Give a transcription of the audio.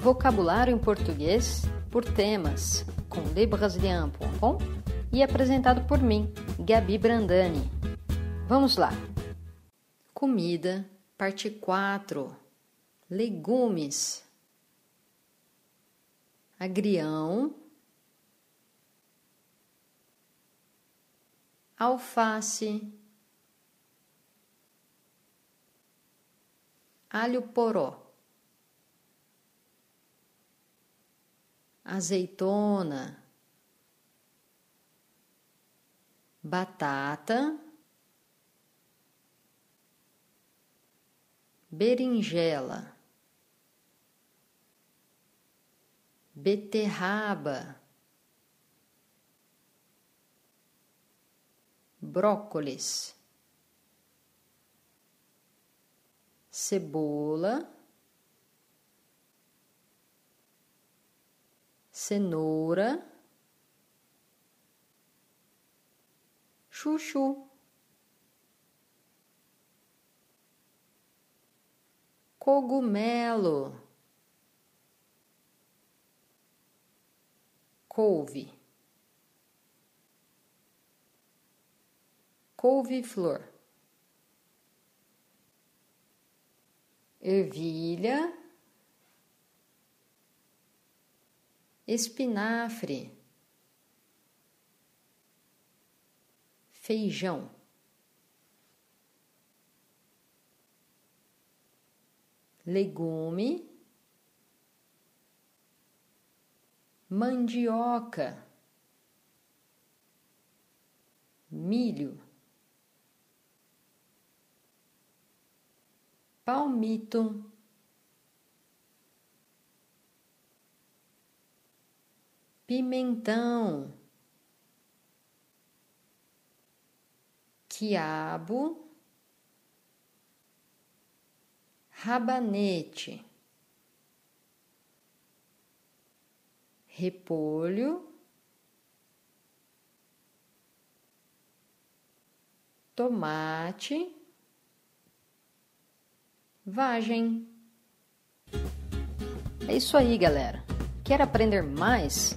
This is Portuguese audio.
Vocabulário em português por temas, com lebrasilian.com e apresentado por mim, Gabi Brandani. Vamos lá! Comida, parte 4. Legumes. Agrião. Alface. Alho poró. Azeitona. Batata berinjela, beterraba, brócolis, cebola, cenoura, chuchu. cogumelo, couve, couve-flor, ervilha, espinafre, feijão. legume, mandioca, milho, palmito, pimentão, quiabo rabanete, repolho, tomate, vagem. É isso aí, galera. Quer aprender mais?